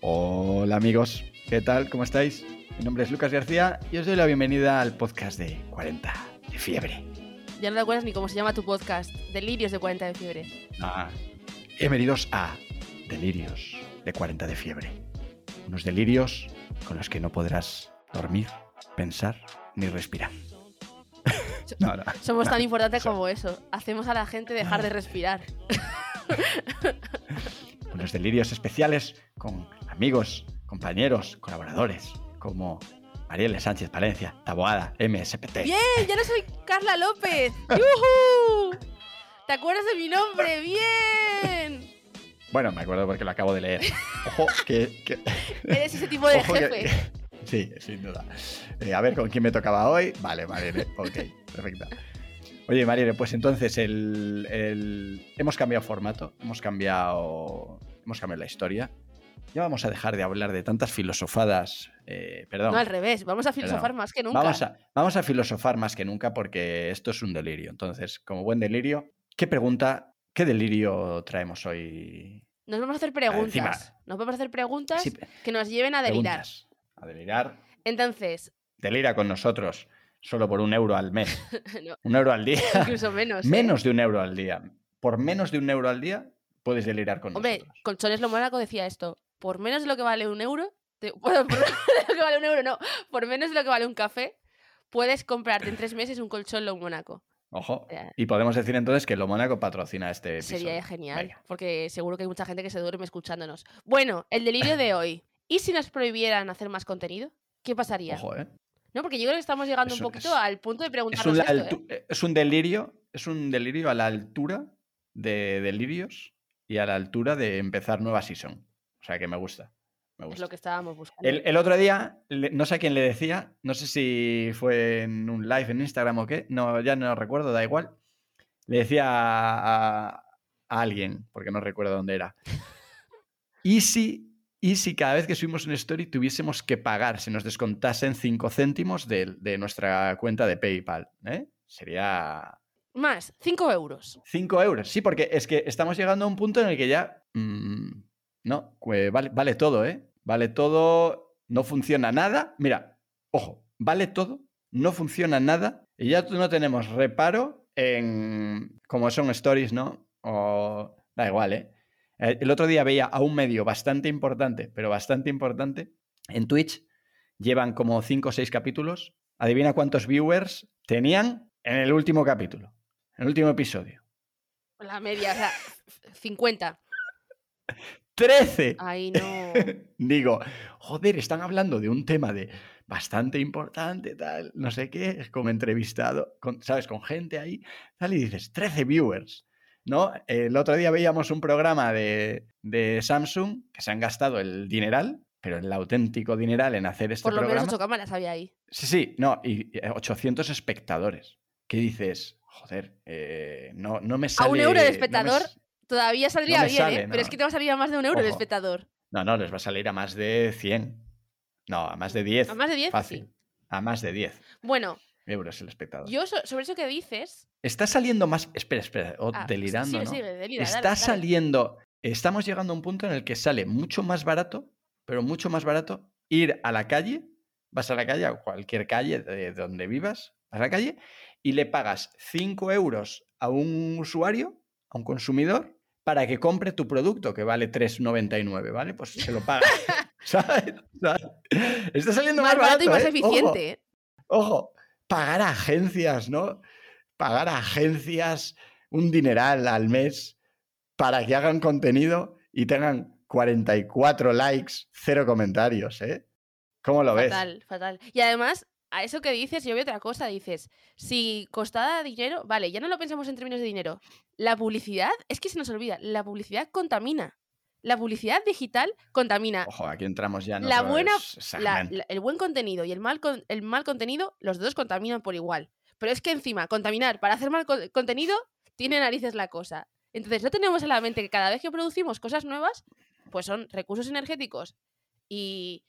Hola amigos, ¿qué tal? ¿Cómo estáis? Mi nombre es Lucas García y os doy la bienvenida al podcast de 40 de fiebre. Ya no te acuerdas ni cómo se llama tu podcast. Delirios de 40 de fiebre. Ah, bienvenidos a Delirios de 40 de fiebre. Unos delirios con los que no podrás dormir, pensar ni respirar. No, no, Somos tan importantes como eso. Hacemos a la gente dejar de respirar. Unos delirios especiales con amigos, compañeros, colaboradores, como Marielle Sánchez Palencia, Taboada, MSPT. ¡Bien! ¡Ya no soy Carla López! ¡Yuhu! ¿Te acuerdas de mi nombre? ¡Bien! Bueno, me acuerdo porque lo acabo de leer. Ojo, que. Eres ese tipo de jefe. Sí, sin duda. Eh, a ver con quién me tocaba hoy. Vale, Marielle. Ok, perfecto. Oye, Marielle, pues entonces el, hemos cambiado formato, hemos cambiado, hemos cambiado la historia. Ya vamos a dejar de hablar de tantas filosofadas. Eh, perdón. No, al revés, vamos a filosofar más que nunca. Vamos a, vamos a filosofar más que nunca porque esto es un delirio. Entonces, como buen delirio, ¿qué pregunta, qué delirio traemos hoy? Nos vamos a hacer preguntas. nos vamos a hacer preguntas que nos lleven a delirar. A delirar. Entonces. Delira con nosotros solo por un euro al mes. Un euro al día. Incluso menos. ¿eh? menos de un euro al día. Por menos de un euro al día puedes delirar con Hombre, nosotros. Colchones Lo decía esto. Por menos de lo que vale un euro. Bueno, por menos de lo que vale un euro, no. Por menos de lo que vale un café, puedes comprarte en tres meses un colchón Lo Mónaco. Ojo. Y podemos decir entonces que Lo Mónaco patrocina este episodio. Sería genial, porque seguro que hay mucha gente que se duerme escuchándonos. Bueno, el delirio de hoy. ¿Y si nos prohibieran hacer más contenido? ¿Qué pasaría? Ojo, ¿eh? No, porque yo creo que estamos llegando un poquito al punto de preguntarnos es un, esto, ¿eh? es un delirio, es un delirio a la altura de delirios y a la altura de empezar nueva season. O sea que me gusta. Me gusta. Es lo que estábamos buscando. El, otro día, no sé a quién le decía, no sé si fue en un live en Instagram o qué, no, ya no recuerdo, da igual. Le decía a, a alguien, porque no recuerdo dónde era. ¿Y si y si cada vez que subimos una story tuviésemos que pagar, se nos descontasen 5 céntimos de, nuestra cuenta de PayPal, ¿eh? Sería... Más, 5 euros. 5 euros, sí, porque es que estamos llegando a un punto en el que ya... Mm, no, vale, vale todo, ¿eh? Vale todo, no funciona nada. Mira, ojo, vale todo, no funciona nada y ya no tenemos reparo en... como son stories, ¿no? O... Da igual, ¿eh? Eh, el otro día veía a un medio bastante importante, pero bastante importante, en Twitch. Llevan como 5 o 6 capítulos. Adivina cuántos viewers tenían en el último capítulo, el último episodio. La media, o sea, 50. 13. Ay, no. Digo, joder, están hablando de un tema de bastante importante, tal, no sé qué, como entrevistado, ¿sabes? Con gente ahí, tal, y dices, 13 viewers. ¿no? El otro día veíamos un programa de, Samsung que se han gastado el dineral, pero el auténtico dineral en hacer este programa. Por lo menos 8 cámaras había ahí. Sí, sí, no, y 800 espectadores. ¿Qué dices? Joder, eh, no, no me sale... A un euro de espectador todavía saldría bien, ¿eh? Pero es que te va a salir a más de un euro de espectador. No, no, les va a salir a más de 100. No, a más de 10. ¿A más de 10? Fácil. A más de 10. Bueno, euros el espectador. Yo, sobre eso que dices. Está saliendo más. Espera, espera, ah, delirando. ¿no? Está saliendo. Estamos llegando a un punto en el que sale mucho más barato, pero mucho más barato, ir a la calle. Vas a la calle, a cualquier calle de donde vivas, a la calle, y le pagas 5 euros a un usuario, a un consumidor, para que compre tu producto, que vale 3,99, ¿vale? Pues se lo paga. ¿Sabes? Está saliendo más, barato, y más ¿eh? eficiente. ojo, pagar a agencias, ¿no? Pagar a agencias un dineral al mes para que hagan contenido y tengan 44 likes, cero comentarios, ¿eh? ¿Cómo lo ves? Fatal, fatal. Y además, a eso que dices, yo veo otra cosa, dices, si costara dinero, vale, ya no lo pensamos en términos de dinero. La publicidad, es que se nos olvida, la publicidad contamina. La publicidad digital contamina. Ojo, aquí entramos ya en la buena, El buen contenido y el mal, el mal contenido, los dos contaminan por igual. Pero es que encima, contaminar para hacer mal contenido, tiene narices la cosa. Entonces, no tenemos en la mente que cada vez que producimos cosas nuevas, pues son recursos energéticos y,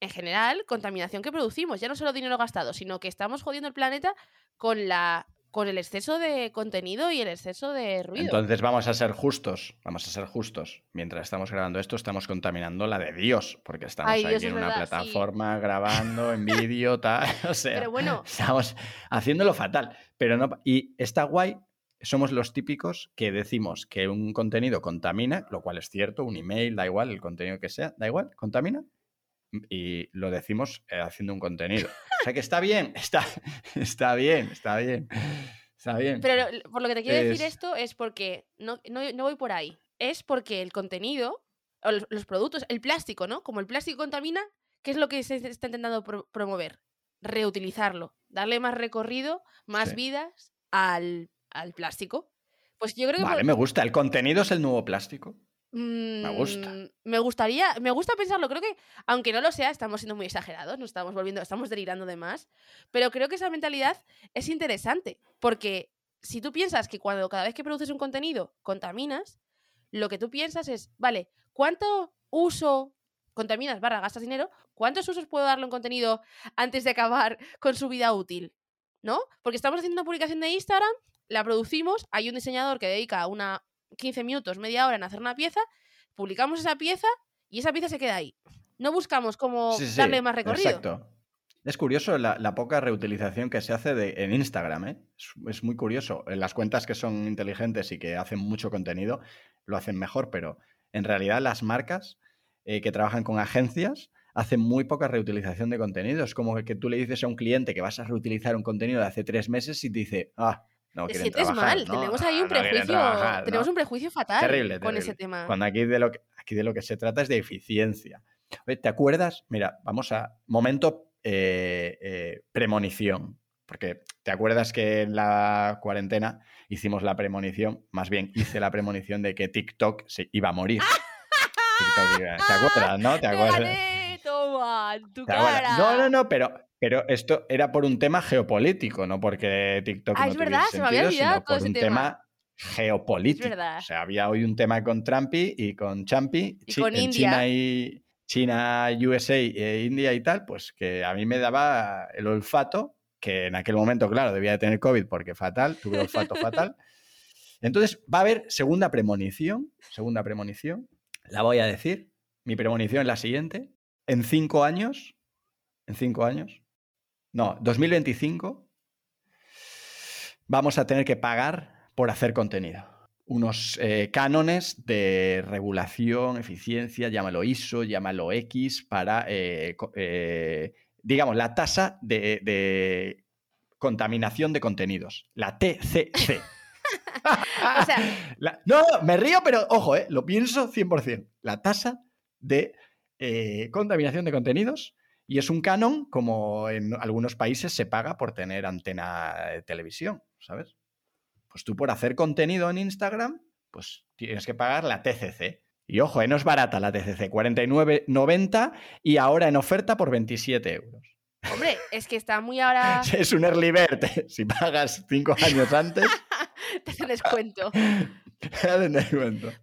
en general, contaminación que producimos. Ya no solo dinero gastado, sino que estamos jodiendo el planeta con la con el exceso de contenido y el exceso de ruido. Entonces vamos a ser justos, vamos a ser justos. Mientras estamos grabando esto, estamos contaminando la de Dios, porque estamos aquí en una plataforma grabando en vídeo, tal. O sea, Pero bueno. estamos haciéndolo fatal. Pero no, y está guay somos los típicos que decimos que un contenido contamina, lo cual es cierto, un email, da igual, el contenido que sea, da igual, contamina, y lo decimos eh, haciendo un contenido. O sea que está bien, está, está bien, está bien. Está bien. Pero por lo que te quiero decir esto es porque no, voy por ahí. Es porque el contenido, o los, productos, el plástico, ¿no? Como el plástico contamina, ¿qué es lo que se está intentando promover? Reutilizarlo, darle más recorrido, más vidas al, plástico. Pues yo creo que. Vale, me gusta. ¿El contenido es el nuevo plástico? Me gusta. Mm, me gustaría, me gusta pensarlo. Creo que, aunque no lo sea, estamos siendo muy exagerados, nos estamos volviendo, estamos delirando de más. Pero creo que esa mentalidad es interesante. Porque si tú piensas que cuando cada vez que produces un contenido contaminas, lo que tú piensas es, vale, ¿cuánto uso contaminas barra gastas dinero? ¿Cuántos usos puedo darle un contenido antes de acabar con su vida útil? ¿No? Porque estamos haciendo una publicación de Instagram, la producimos, hay un diseñador que dedica una 15 minutos, media hora en hacer una pieza, publicamos esa pieza y esa pieza se queda ahí. No buscamos cómo darle más recorrido. Exacto. Es curioso la, poca reutilización que se hace de, en Instagram, ¿eh? es, muy curioso. En las cuentas que son inteligentes y que hacen mucho contenido lo hacen mejor, pero en realidad las marcas eh, que trabajan con agencias hacen muy poca reutilización de contenido. Es como que tú le dices a un cliente que vas a reutilizar un contenido de hace tres meses y te dice, ah, no te sientes mal, tenemos ahí un prejuicio, tenemos un prejuicio fatal con ese tema. Cuando aquí de, lo que, aquí de lo que se trata es de eficiencia. ¿Te acuerdas? Mira, vamos a momento eh, eh, premonición. Porque te acuerdas que en la cuarentena hicimos la premonición, más bien hice la premonición de que TikTok se iba a morir. ¿Te acuerdas, no? ¿Te acuerdas? Toma, tu cara. No, no, no, pero pero esto era por un tema geopolítico, no porque TikTok ah, no es verdad, se me había sino por un tema, geopolítico. O sea, había hoy un tema con Trumpy y con Champi, y con India. China y China, USA e India y tal, pues que a mí me daba el olfato, que en aquel momento, claro, debía de tener COVID porque fatal, tuve olfato fatal. Entonces, va a haber segunda premonición, segunda premonición, la voy a decir. Mi premonición es la siguiente. En cinco años, en cinco años, no, 2025 vamos a tener que pagar por hacer contenido. Unos eh, cánones de regulación, eficiencia, llámalo ISO, llámalo X, para, eh, eh, digamos, la tasa de, contaminación de contenidos, la TCC. o sea... no, me río, pero ojo, lo pienso 100%. La tasa de contaminación de contenidos y es un canon como en algunos países se paga por tener antena de televisión, ¿sabes? Pues tú por hacer contenido en Instagram, pues tienes que pagar la TCC. Y ojo, eh, no es barata la TCC, 49,90 y ahora en oferta por 27 euros. Hombre, es que está muy ahora... es un early bird. Si pagas cinco años antes... Te descuento.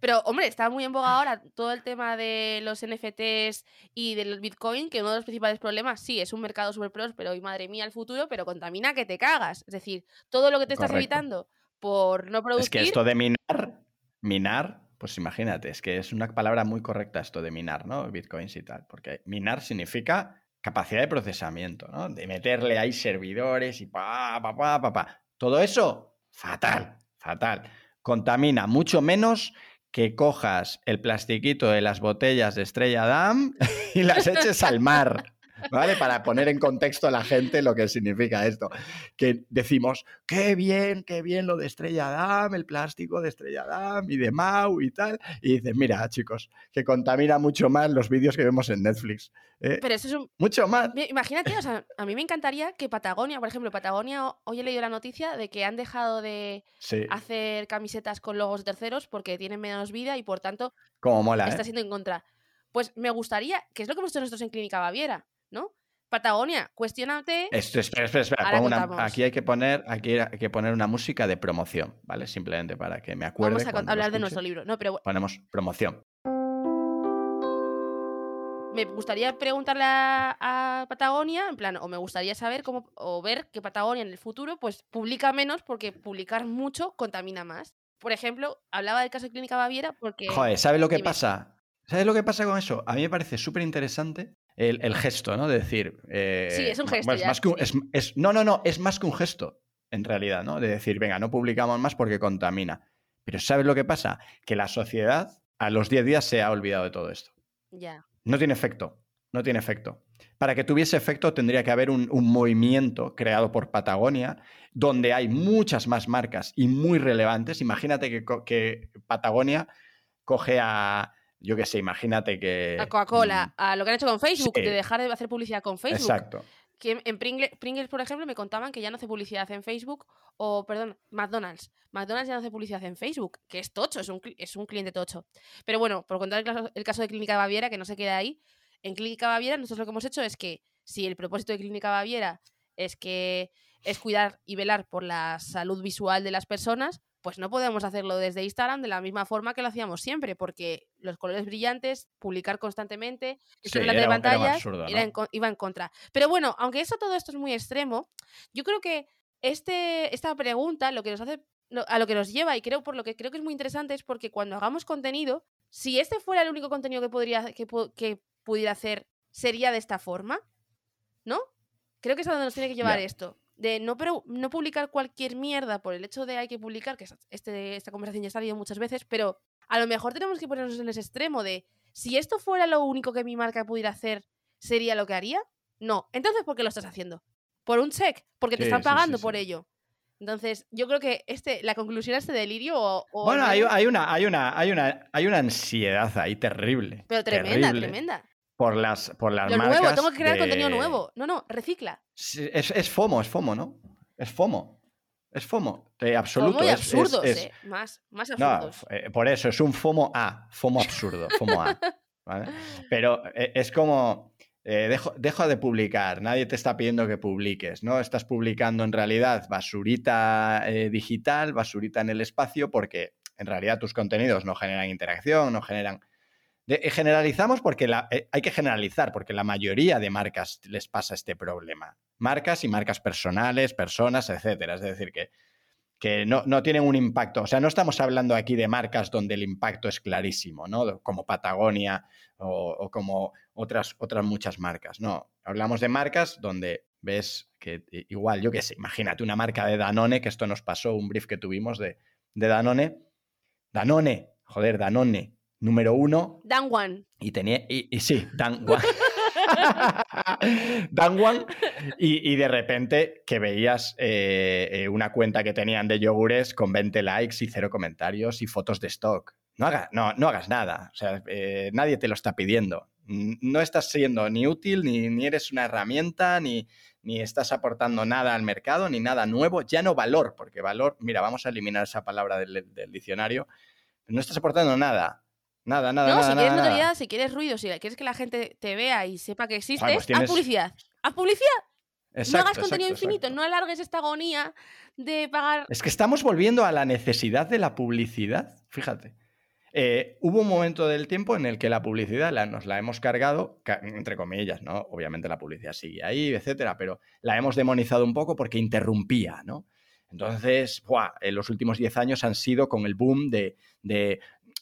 Pero, hombre, está muy en boga ahora todo el tema de los NFTs y del Bitcoin, que uno de los principales problemas, sí, es un mercado súper próspero y madre mía el futuro, pero contamina que te cagas. Es decir, todo lo que te estás evitando por no producir... Es que esto de minar, minar, pues imagínate, es que es una palabra muy correcta esto de minar, ¿no? Bitcoins y tal, porque minar significa capacidad de procesamiento, ¿no? De meterle ahí servidores y pa, pa, pa, pa, pa. Todo eso, fatal, fatal contamina mucho menos que cojas el plastiquito de las botellas de Estrella Damm y las eches al mar. ¿Vale? Para poner en contexto a la gente lo que significa esto. Que decimos, qué bien, qué bien lo de Estrella Damm, el plástico de Estrella Damm y de Mau y tal. Y dices, mira, chicos, que contamina mucho más los vídeos que vemos en Netflix. ¿eh? Pero eso es un... Mucho más. Imagínate, o sea, a mí me encantaría que Patagonia, por ejemplo, Patagonia, hoy he leído la noticia de que han dejado de hacer camisetas con logos terceros porque tienen menos vida y por tanto... Como mola, Está ¿eh? siendo en contra. Pues me gustaría, que es lo que hemos hecho nosotros en Clínica Baviera, ¿no? Patagonia, cuestionate. Esto, espera, espera, espera. aquí hay que poner, aquí hay que poner una música de promoción, ¿vale? Simplemente para que me acuerde. Vamos a hablar de nuestro libro. No, pero... Ponemos promoción. me gustaría preguntarle a, Patagonia, en plan, o me gustaría saber cómo, o ver que Patagonia en el futuro, pues publica menos porque publicar mucho contamina más. Por ejemplo, hablaba del caso de Clínica Baviera porque... Joder, ¿sabes lo que pasa? ¿Sabes lo que pasa con eso? A mí me parece súper interesante el, gesto, ¿no? De decir... Eh, sí, es un gesto. no, no, no, es más que un gesto, en realidad, ¿no? De decir, venga, no publicamos más porque contamina. Pero ¿sabes lo que pasa? Que la sociedad a los 10 días se ha olvidado de todo esto. Ya. No tiene efecto, no tiene efecto. Para que tuviese efecto tendría que haber un, movimiento creado por Patagonia, donde hay muchas más marcas y muy relevantes. Imagínate que, Patagonia coge a, yo qué sé, imagínate que... A Coca-Cola, mm, a lo que han hecho con Facebook, de dejar de hacer publicidad con Facebook. Exacto. Que en Pringles, por ejemplo, me contaban que ya no hace publicidad en Facebook, o, perdón, McDonald's. McDonald's ya no hace publicidad en Facebook, que es tocho, es un, es un cliente tocho. Pero bueno, por contar el caso, de Clínica Baviera, que no se queda ahí, en Clínica Baviera nosotros lo que hemos hecho es que si el propósito de Clínica Baviera es que es cuidar y velar por la salud visual de las personas, pues no podemos hacerlo desde Instagram de la misma forma que lo hacíamos siempre, porque los colores brillantes, publicar constantemente, sí, de pantallas, iba en contra. Pero bueno, aunque eso todo esto es muy extremo, yo creo que este, esta pregunta lo que nos hace a lo que nos lleva y creo por lo que creo que es muy interesante es porque cuando hagamos contenido, si este fuera el único contenido que podría que, que pudiera hacer sería de esta forma, ¿no? Creo que es a donde nos tiene que llevar esto de no, pero, no publicar cualquier mierda por el hecho de hay que publicar, que este, esta conversación ya ha salido muchas veces, pero a lo mejor tenemos que ponernos en ese extremo de si esto fuera lo único que mi marca pudiera hacer, ¿sería lo que haría? No. Entonces, ¿por qué lo estás haciendo? ¿Por un check? Porque te están pagando por ello. Entonces, yo creo que este, la conclusión de este delirio. O, bueno, hay, hay, una, hay, una, hay, una, hay una ansiedad ahí terrible. Pero tremenda, tremenda por las, por las Lo marcas nuevo, tengo que crear contenido nuevo. No, no, recicla. Es, es, FOMO, es FOMO, ¿no? Es FOMO. Es FOMO, absoluto. FOMO y absurdos, eh. Más, más absurdos. No, eh, por eso, es un FOMO A, FOMO absurdo, FOMO A. ¿vale? Pero eh, es como, dejo, dejo, de publicar, nadie te está pidiendo que publiques, ¿no? Estás publicando en realidad basurita digital, basurita en el espacio, porque en realidad tus contenidos no generan interacción, no generan eh, generalizamos porque eh, hay que generalizar, porque la mayoría de marcas les pasa este problema. Marcas y marcas personales, personas, etcétera. Es decir, que, que no, tienen un impacto. O sea, no estamos hablando aquí de marcas donde el impacto es clarísimo, ¿no? Como Patagonia o, como otras, otras muchas marcas. No, hablamos de marcas donde ves que igual, yo qué sé, imagínate una marca de Danone, que esto nos pasó, un brief que tuvimos de, de Danone. Danone, joder, Danone, número uno. Dan One. Y tenía. Y, sí, Dan One. Dan One. Y, de repente que veías eh, eh, una cuenta que tenían de yogures con 20 likes y cero comentarios y fotos de stock. No, haga, no, no hagas nada. O sea, eh, nadie te lo está pidiendo. No estás siendo ni útil, ni, ni eres una herramienta, ni, ni estás aportando nada al mercado, ni nada nuevo. Ya no valor, porque valor, mira, vamos a eliminar esa palabra del, del diccionario. No estás aportando nada Nada, nada, no, si quieres notoriedad, si quieres ruido, si quieres que la gente te vea y sepa que existes, pues haz publicidad. Haz publicidad. no hagas contenido infinito, no alargues esta agonía de pagar. Es que estamos volviendo a la necesidad de la publicidad, fíjate. Eh, hubo un momento del tiempo en el que la publicidad nos la hemos cargado, entre comillas, ¿no? Obviamente la publicidad sigue ahí, etcétera, pero la hemos demonizado un poco porque interrumpía, ¿no? Entonces, en los últimos 10 años han sido con el boom de,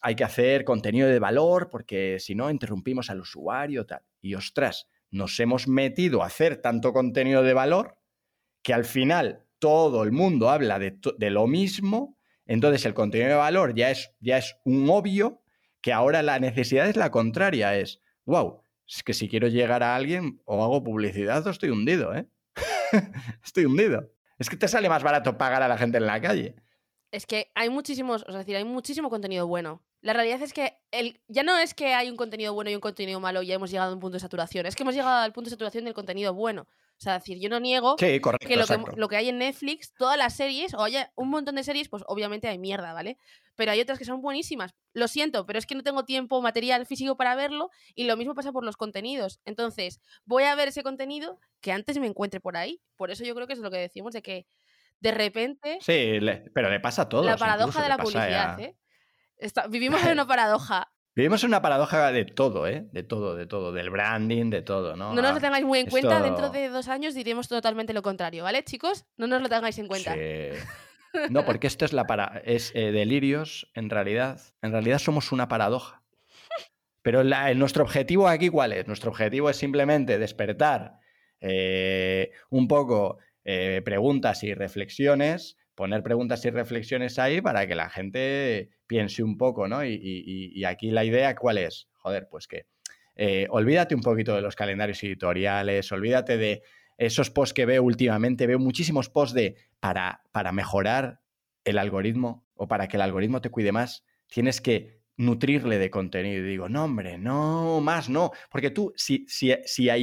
hay que hacer contenido de valor porque si no interrumpimos al usuario tal. Y ostras, nos hemos metido a hacer tanto contenido de valor que al final todo el mundo habla de, lo mismo, entonces el contenido de valor ya es, ya es un obvio que ahora la necesidad es la contraria, es, wow, es que si quiero llegar a alguien o hago publicidad o estoy hundido, ¿eh? estoy hundido. Es que te sale más barato pagar a la gente en la calle. Es que hay muchísimos, o sea, decir, hay muchísimo contenido bueno. La realidad es que el, ya no es que hay un contenido bueno y un contenido malo y ya hemos llegado a un punto de saturación. Es que hemos llegado al punto de saturación del contenido bueno. O sea, decir, yo no niego que, lo que lo que hay en Netflix, todas las series, o haya un montón de series, pues obviamente hay mierda, ¿vale? Pero hay otras que son buenísimas. Lo siento, pero es que no tengo tiempo material físico para verlo y lo mismo pasa por los contenidos. Entonces, voy a ver ese contenido que antes me encuentre por ahí. Por eso yo creo que es lo que decimos de que de repente... Sí, pero le pasa a todos. La paradoja de la publicidad, ¿eh? Vivimos en una paradoja. Vivimos en una paradoja de todo, ¿eh? De todo, de todo, del branding, de todo, ¿no? No nos lo Ah, tengáis muy en cuenta, dentro de dos años diremos totalmente lo contrario, ¿vale, chicos? No nos lo tengáis en cuenta. Sí. No, porque esto es la para es eh, delirios, en realidad. En realidad somos una paradoja. Pero la- nuestro objetivo aquí, ¿cuál es? Nuestro objetivo es simplemente despertar eh, un poco eh, preguntas y reflexiones, poner preguntas y reflexiones ahí para que la gente piense un poco, ¿no? Y, aquí la idea, ¿cuál es? Joder, pues que eh, olvídate un poquito de los calendarios editoriales, olvídate de esos posts que veo últimamente, veo muchísimos posts de para, para mejorar el algoritmo o para que el algoritmo te cuide más, tienes que nutrirle de contenido. Y digo, no, hombre, no, más no. Porque tú, si, si, si a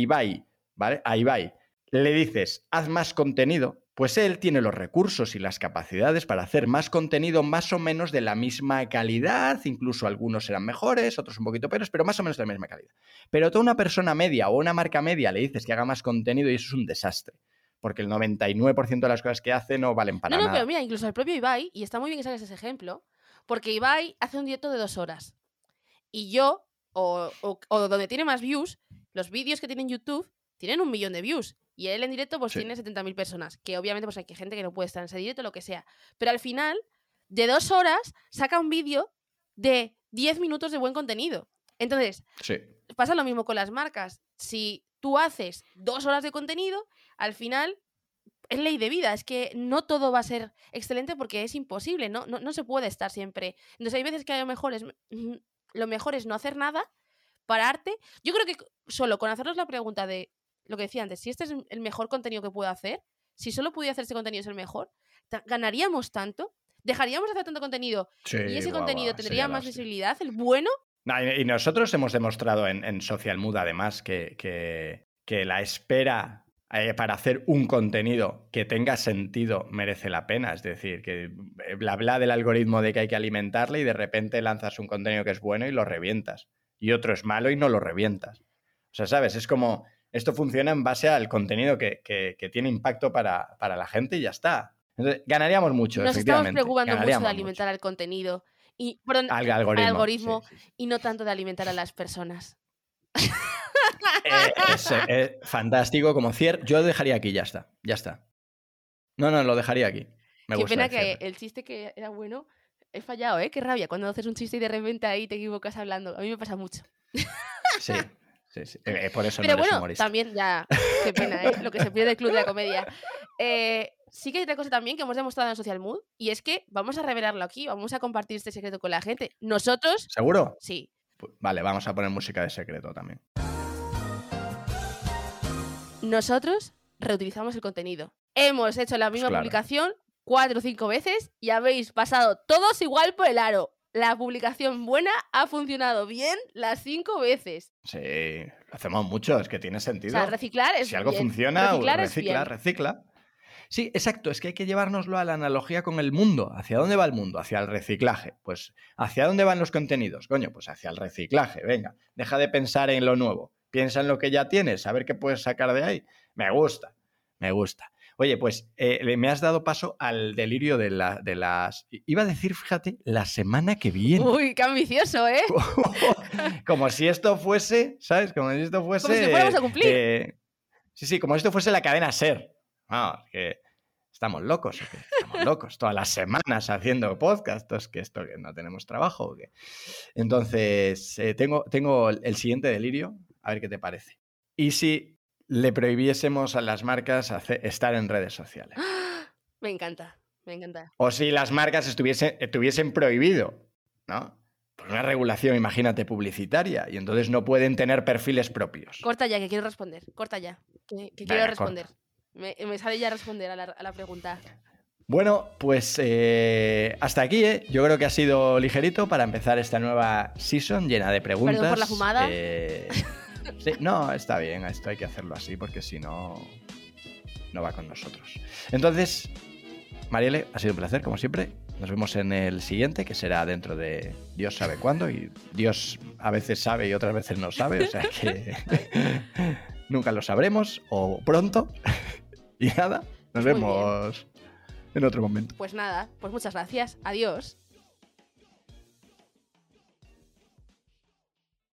¿vale? A le dices, haz más contenido, pues él tiene los recursos y las capacidades para hacer más contenido más o menos de la misma calidad, incluso algunos serán mejores, otros un poquito peores, pero más o menos de la misma calidad. Pero tú a una persona media o una marca media le dices que haga más contenido y eso es un desastre. Porque el 99% de las cosas que hace no valen para no, no, nada. pero mira, incluso el propio Ibai, y está muy bien que saques ese ejemplo, porque Ibai hace un directo de dos horas. Y yo, o, o- o donde tiene más views, los vídeos que tiene en YouTube tienen un millón de views. Y él en directo pues Sí. tiene 70.000 personas. Que obviamente pues hay gente que no puede estar en ese directo, lo que sea. Pero al final, de dos horas, saca un vídeo de 10 minutos de buen contenido. Entonces, Sí. pasa lo mismo con las marcas. Si tú haces dos horas de contenido, al final es ley de vida. Es que no todo va a ser excelente porque es imposible. No, no, no se puede estar siempre. Entonces hay veces que a lo mejor es, mm, lo mejor es no hacer nada, pararte. Yo creo que solo con hacernos la pregunta de lo que decía antes, si este es el mejor contenido que puedo hacer, si solo pudiera hacer este contenido es el mejor, ganaríamos tanto, dejaríamos de hacer tanto contenido Sí, y ese guau, contenido tendría más hostia. visibilidad, el bueno. No, y, y nosotros hemos demostrado en, en Social Mood, además, que, que- que la espera eh, para hacer un contenido que tenga sentido merece la pena. Es decir, que eh, bla bla del algoritmo de que hay que alimentarle y de repente lanzas un contenido que es bueno y lo revientas. Y otro es malo y no lo revientas. O sea, ¿sabes? Es como, esto funciona en base al contenido que, que- que tiene impacto para, para la gente y ya está. Entonces, ganaríamos mucho, Nos estamos efectivamente. preocupando mucho de ganaríamos alimentar al contenido y perdón, Al algoritmo. algoritmo. sí, sí, sí. y no tanto de alimentar a las personas. Eh, es, eh, fantástico como cierre. Yo lo dejaría aquí, ya está. Ya está. No, no, lo dejaría aquí. Me Qué gusta pena el que el chiste que era bueno he fallado, ¿eh? Qué rabia cuando haces un chiste y de repente ahí te equivocas hablando. A mí me pasa mucho. Sí, sí, sí. Eh, por eso Pero no eres bueno, humorista. también ya, qué pena, ¿eh? Lo que se pierde el club de la comedia. Eh, sí que hay otra cosa también que hemos demostrado en Social Mood y es que vamos a revelarlo aquí, vamos a compartir este secreto con la gente. Nosotros, ¿Seguro? sí. Vale, vamos a poner música de secreto también. Nosotros reutilizamos el contenido. Hemos hecho la misma claro. publicación cuatro o cinco veces y habéis pasado todos igual por el aro. La publicación buena ha funcionado bien las cinco veces. Sí, lo hacemos mucho, es que tiene O sentido. sea, reciclar es si algo bien. funciona, reciclar recicla, recicla. Sí, exacto, es que hay que llevárnoslo a la analogía con el mundo. ¿Hacia dónde va el mundo? Hacia el reciclaje. Pues, ¿hacia dónde van los contenidos? Coño, pues hacia el reciclaje. Venga, deja de pensar en lo nuevo. Piensa en lo que ya tienes, a ver qué puedes sacar de ahí. Me gusta, me gusta. Oye, pues eh, me has dado paso al delirio de, la- de las... Iba a decir, fíjate, la semana que viene. Uy, qué ambicioso, ¿eh? como si esto fuese, ¿sabes? Como si esto fuese... Como si fuéramos a cumplir. eh, sí, sí, como si esto fuese la cadena SER. Ah, que estamos locos, ¿o qué? Estamos locos. Todas las semanas haciendo podcast, es que esto que no tenemos trabajo. ¿o qué? Entonces, eh, tengo, tengo el siguiente delirio, a ver qué te parece. ¿Y si le prohibiésemos a las marcas hacer- estar en redes sociales? Me encanta, me encanta. O si las marcas estuviesen, estuviesen prohibido, ¿no? Por una regulación, imagínate, publicitaria, y entonces no pueden tener perfiles propios. Corta ya, que quiero responder. Corta ya. Que, quiero responder. Me, me sale ya responder a la, a la pregunta. Bueno, pues eh, hasta aquí, ¿eh? Yo creo que ha sido ligerito para empezar esta nueva season llena de preguntas. por la fumada. Eh, sí, no, está bien, esto hay que hacerlo así porque si no, no va con nosotros. Entonces, Marielle, ha sido un placer, como siempre. Nos vemos en el siguiente, que será dentro de Dios sabe cuándo. Y Dios a veces sabe y otras veces no sabe, o sea que nunca lo sabremos, o pronto. Y nada, nos Muy bien. vemos en otro momento. Pues nada, pues muchas gracias. Adiós.